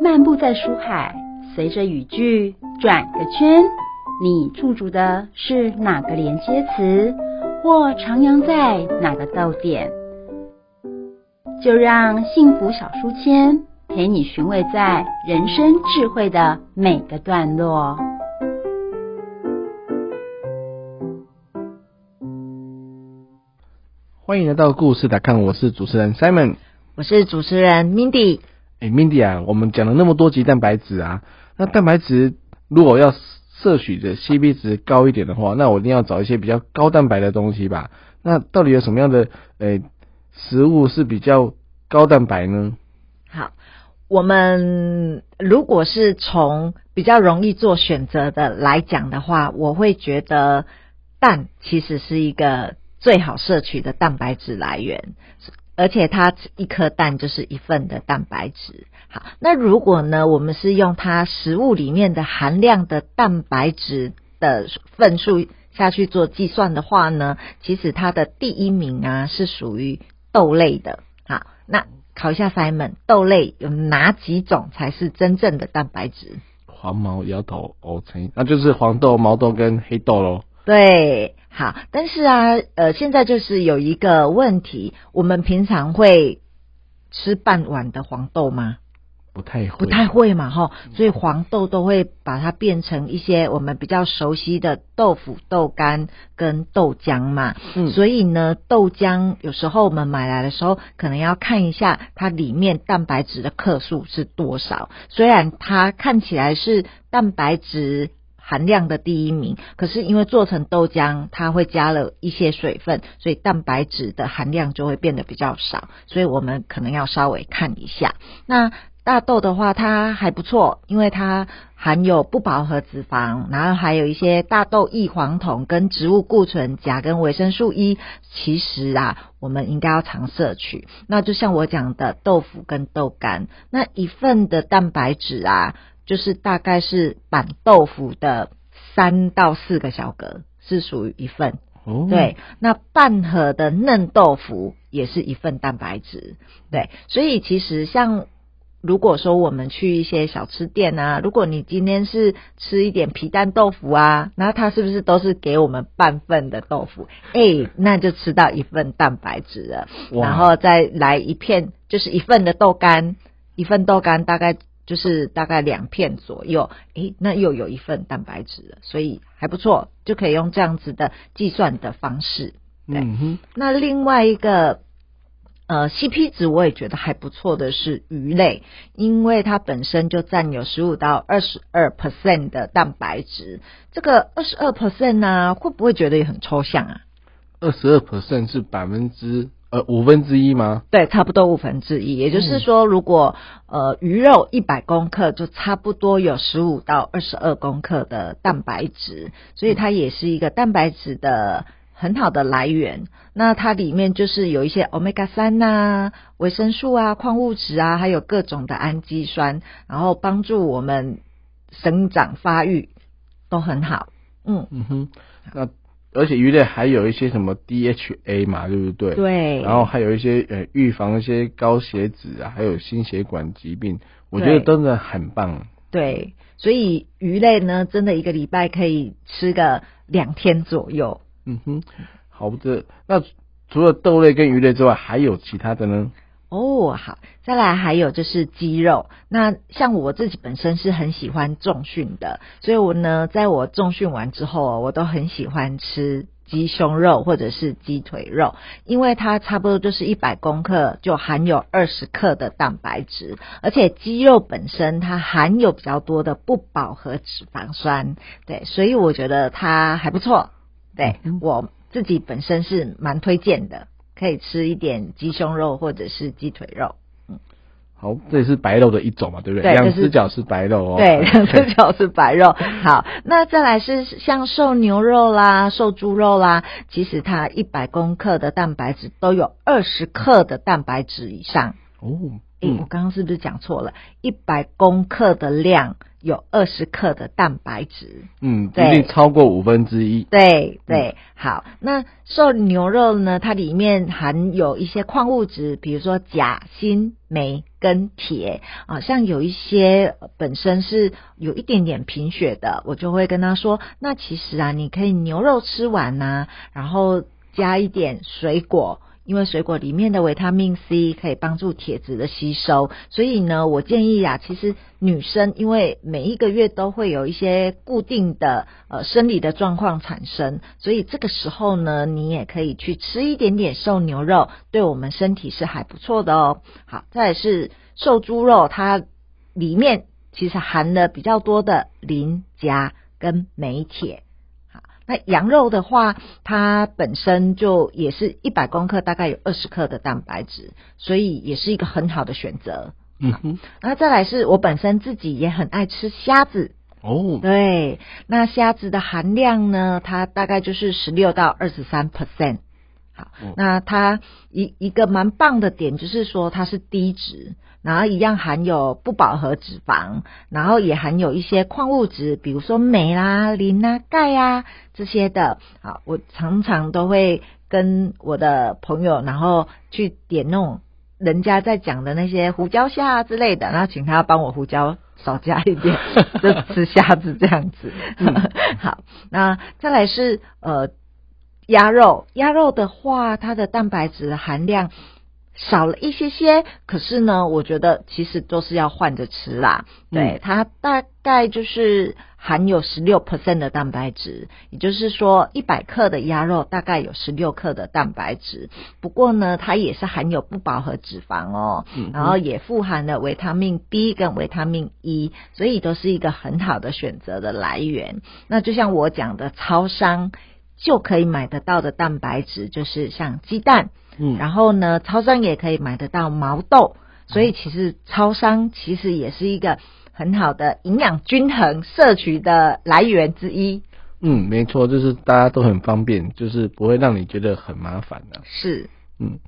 漫步在书海，随着语句转个圈，你驻足的是哪个连接词，或徜徉在哪个逗点？就让幸福小书签陪你寻味在人生智慧的每个段落。欢迎来到故事来看，我是主持人 Simon，我是主持人 Mindy。哎，Mindy 啊，我们讲了那么多集蛋白质啊，那蛋白质如果要摄取的 CP 值高一点的话，那我一定要找一些比较高蛋白的东西吧？那到底有什么样的诶食物是比较高蛋白呢？好，我们如果是从比较容易做选择的来讲的话，我会觉得蛋其实是一个。最好摄取的蛋白质来源，而且它一颗蛋就是一份的蛋白质。好，那如果呢，我们是用它食物里面的含量的蛋白质的份数下去做计算的话呢，其实它的第一名啊是属于豆类的。好，那考一下 Simon，豆类有哪几种才是真正的蛋白质？黄毛摇头哦，成，那就是黄豆、毛豆跟黑豆喽。对，好，但是啊，呃，现在就是有一个问题，我们平常会吃半碗的黄豆吗？不太会，不太会嘛，哈，所以黄豆都会把它变成一些我们比较熟悉的豆腐、豆干跟豆浆嘛。嗯，所以呢，豆浆有时候我们买来的时候，可能要看一下它里面蛋白质的克数是多少。虽然它看起来是蛋白质。含量的第一名，可是因为做成豆浆，它会加了一些水分，所以蛋白质的含量就会变得比较少，所以我们可能要稍微看一下。那大豆的话，它还不错，因为它含有不饱和脂肪，然后还有一些大豆异黄酮跟植物固醇、钾跟维生素 E，其实啊，我们应该要常摄取。那就像我讲的豆腐跟豆干，那一份的蛋白质啊。就是大概是板豆腐的三到四个小格是属于一份，对。那半盒的嫩豆腐也是一份蛋白质，对。所以其实像如果说我们去一些小吃店啊，如果你今天是吃一点皮蛋豆腐啊，那它是不是都是给我们半份的豆腐？哎，那就吃到一份蛋白质了。然后再来一片，就是一份的豆干，一份豆干大概。就是大概两片左右，诶，那又有一份蛋白质了，所以还不错，就可以用这样子的计算的方式。嗯哼。那另外一个呃 CP 值我也觉得还不错的是鱼类，因为它本身就占有十五到二十二 percent 的蛋白质。这个二十二 percent 呢，会不会觉得也很抽象啊？二十二 percent 是百分之。呃，五分之一吗？对，差不多五分之一。也就是说，如果呃鱼肉一百公克，就差不多有十五到二十二公克的蛋白质，所以它也是一个蛋白质的很好的来源。那它里面就是有一些 omega 三呐、维生素啊、矿物质啊，还有各种的氨基酸，然后帮助我们生长发育都很好。嗯嗯哼，那。而且鱼类还有一些什么 DHA 嘛，对不对？对。然后还有一些呃预防一些高血脂啊，还有心血管疾病，我觉得真的很棒。对，所以鱼类呢，真的一个礼拜可以吃个两天左右。嗯哼，好的。那除了豆类跟鱼类之外，还有其他的呢？哦，好，再来还有就是鸡肉。那像我自己本身是很喜欢重训的，所以我呢，在我重训完之后，我都很喜欢吃鸡胸肉或者是鸡腿肉，因为它差不多就是一百公克就含有二十克的蛋白质，而且鸡肉本身它含有比较多的不饱和脂肪酸，对，所以我觉得它还不错。对我自己本身是蛮推荐的。可以吃一点鸡胸肉或者是鸡腿肉，嗯，好，这也是白肉的一种嘛，对不对？两只脚是白肉哦，对，两只脚是白肉。好，那再来是像瘦牛肉啦、瘦猪肉啦，其实它一百公克的蛋白质都有二十克的蛋白质以上哦。哎，我刚刚是不是讲错了？一百公克的量有二十克的蛋白质，嗯，一定超过五分之一。对对，好，那瘦牛肉呢？它里面含有一些矿物质，比如说钾、锌、镁。跟铁啊，像有一些本身是有一点点贫血的，我就会跟他说，那其实啊，你可以牛肉吃完呐，然后加一点水果。因为水果里面的维他命 C 可以帮助铁质的吸收，所以呢，我建议啊，其实女生因为每一个月都会有一些固定的呃生理的状况产生，所以这个时候呢，你也可以去吃一点点瘦牛肉，对我们身体是还不错的哦。好，再来是瘦猪肉，它里面其实含了比较多的磷、钾跟镁、铁。那羊肉的话，它本身就也是一百公克，大概有二十克的蛋白质，所以也是一个很好的选择。嗯哼，那再来是我本身自己也很爱吃虾子。哦，对，那虾子的含量呢，它大概就是十六到二十三 percent。好，那它一一个蛮棒的点就是说它是低脂。然后一样含有不饱和脂肪，然后也含有一些矿物质，比如说镁啦、磷啊、钙啊这些的。好，我常常都会跟我的朋友，然后去点那种人家在讲的那些胡椒虾之类的，然后请他帮我胡椒少加一点，就吃虾子这样子。好，那再来是呃鸭肉，鸭肉的话，它的蛋白质含量。少了一些些，可是呢，我觉得其实都是要换着吃啦。对，它大概就是含有十六 percent 的蛋白质，也就是说一百克的鸭肉大概有十六克的蛋白质。不过呢，它也是含有不饱和脂肪哦，然后也富含了维他命 B 跟维他命 E，所以都是一个很好的选择的来源。那就像我讲的，超商就可以买得到的蛋白质，就是像鸡蛋。嗯，然后呢，超商也可以买得到毛豆，所以其实超商其实也是一个很好的营养均衡摄取的来源之一。嗯，没错，就是大家都很方便，就是不会让你觉得很麻烦的。是，嗯，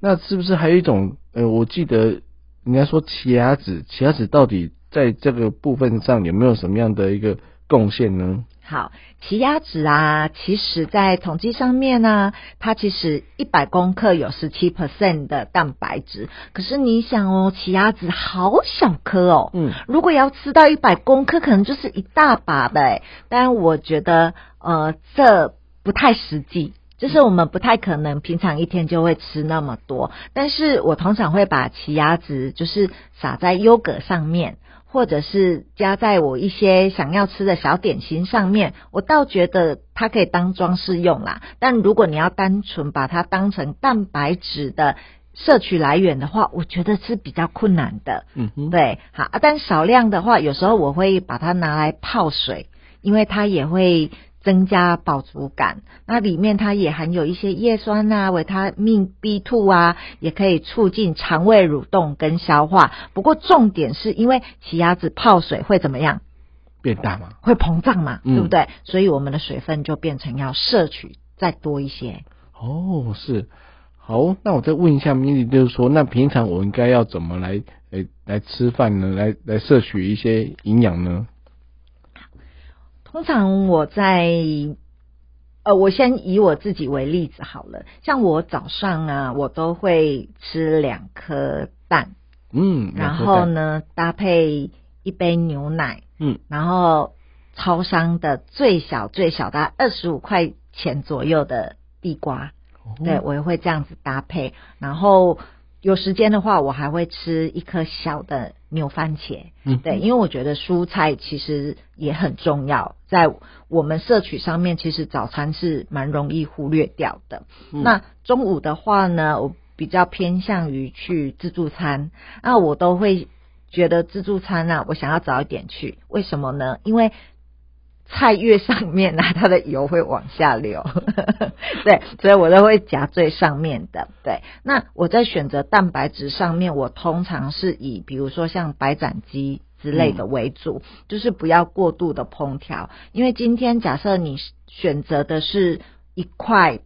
那是不是还有一种？呃，我记得人家说奇亚籽，奇亚籽到底在这个部分上有没有什么样的一个贡献呢？好，奇亚籽啊，其实在统计上面呢，它其实一百公克有十七 percent 的蛋白质。可是你想哦，奇亚籽好小颗哦，嗯，如果要吃到一百公克，可能就是一大把的哎。但我觉得，呃，这不太实际，就是我们不太可能平常一天就会吃那么多。但是我通常会把奇亚籽就是撒在优格上面。或者是加在我一些想要吃的小点心上面，我倒觉得它可以当装饰用啦。但如果你要单纯把它当成蛋白质的摄取来源的话，我觉得是比较困难的。嗯哼，对，好啊，但少量的话，有时候我会把它拿来泡水，因为它也会。增加饱足感，那里面它也含有一些叶酸啊、维他命 B two 啊，也可以促进肠胃蠕动跟消化。不过重点是因为奇亚籽泡水会怎么样？变大吗？会膨胀嘛？对不对？所以我们的水分就变成要摄取再多一些。哦，是好。那我再问一下米莉，就是说，那平常我应该要怎么来来来吃饭呢？来来摄取一些营养呢？通常我在，呃，我先以我自己为例子好了。像我早上啊，我都会吃两颗蛋，嗯，然后呢搭配一杯牛奶，嗯，然后超商的最小最小的二十五块钱左右的地瓜，对我也会这样子搭配。然后有时间的话，我还会吃一颗小的。牛番茄，嗯，对，因为我觉得蔬菜其实也很重要，在我们摄取上面，其实早餐是蛮容易忽略掉的。那中午的话呢，我比较偏向于去自助餐，那我都会觉得自助餐啊，我想要早一点去，为什么呢？因为菜越上面呢，它的油会往下流，对，所以我都会夹最上面的。对，那我在选择蛋白质上面，我通常是以比如说像白斩鸡之类的为主，就是不要过度的烹调，因为今天假设你选择的是一块。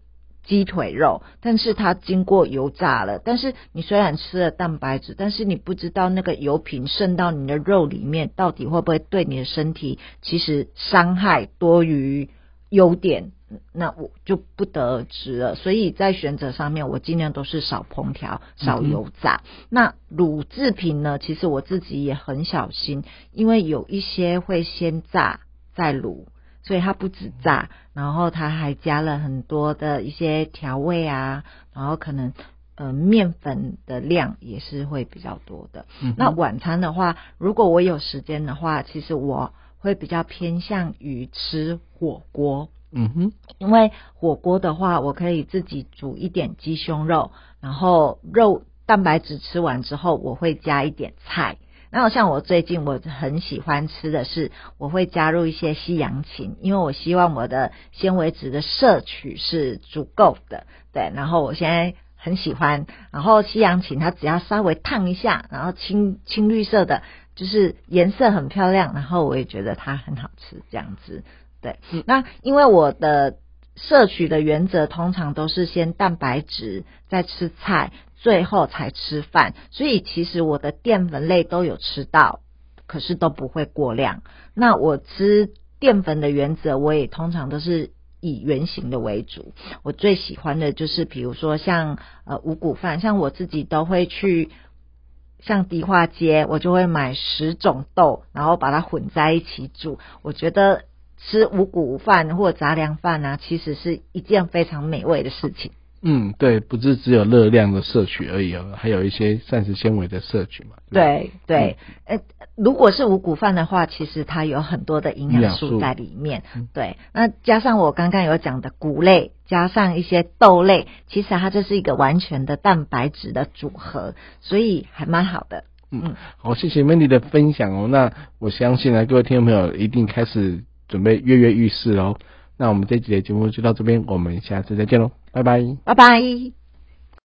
鸡腿肉，但是它经过油炸了。但是你虽然吃了蛋白质，但是你不知道那个油品渗到你的肉里面，到底会不会对你的身体其实伤害多于优点。那我就不得而知了。所以在选择上面，我尽量都是少烹调、少油炸。那乳制品呢？其实我自己也很小心，因为有一些会先炸再卤，所以它不止炸，然后它还加了很多的一些调味啊，然后可能。呃，面粉的量也是会比较多的。那晚餐的话，如果我有时间的话，其实我会比较偏向于吃火锅。嗯哼，因为火锅的话，我可以自己煮一点鸡胸肉，然后肉蛋白质吃完之后，我会加一点菜。然后像我最近我很喜欢吃的是，我会加入一些西洋芹，因为我希望我的纤维质的摄取是足够的。对，然后我现在。很喜欢，然后西洋芹它只要稍微烫一下，然后青青绿色的，就是颜色很漂亮，然后我也觉得它很好吃，这样子。对，那因为我的摄取的原则通常都是先蛋白质，再吃菜，最后才吃饭，所以其实我的淀粉类都有吃到，可是都不会过量。那我吃淀粉的原则，我也通常都是。以圆形的为主，我最喜欢的就是比如说像呃五谷饭，像我自己都会去像迪化街，我就会买十种豆，然后把它混在一起煮。我觉得吃五谷饭或杂粮饭啊，其实是一件非常美味的事情。嗯，对，不是只有热量的摄取而已哦，还有一些膳食纤维的摄取嘛。对对，呃，如果是五谷饭的话，其实它有很多的营养素在里面。对，那加上我刚刚有讲的谷类，加上一些豆类，其实它就是一个完全的蛋白质的组合，所以还蛮好的。嗯，好，谢谢 Mandy 的分享哦。那我相信呢，各位听众朋友一定开始准备跃跃欲试喽。那我们这集的节目就到这边，我们下次再见喽，拜拜，拜拜。